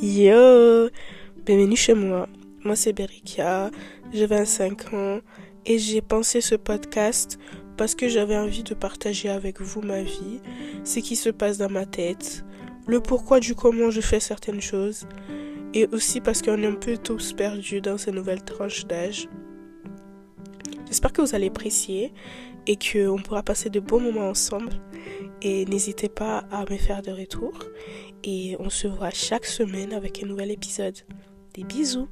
Yo Bienvenue chez moi. Moi c'est Berika, j'ai 25 ans et j'ai pensé ce podcast parce que j'avais envie de partager avec vous ma vie, ce qui se passe dans ma tête, le pourquoi du comment je fais certaines choses et aussi parce qu'on est un peu tous perdus dans ces nouvelles tranches d'âge. J'espère que vous allez apprécier et qu'on pourra passer de bons moments ensemble. Et n'hésitez pas à me faire de retour. Et on se voit chaque semaine avec un nouvel épisode. Des bisous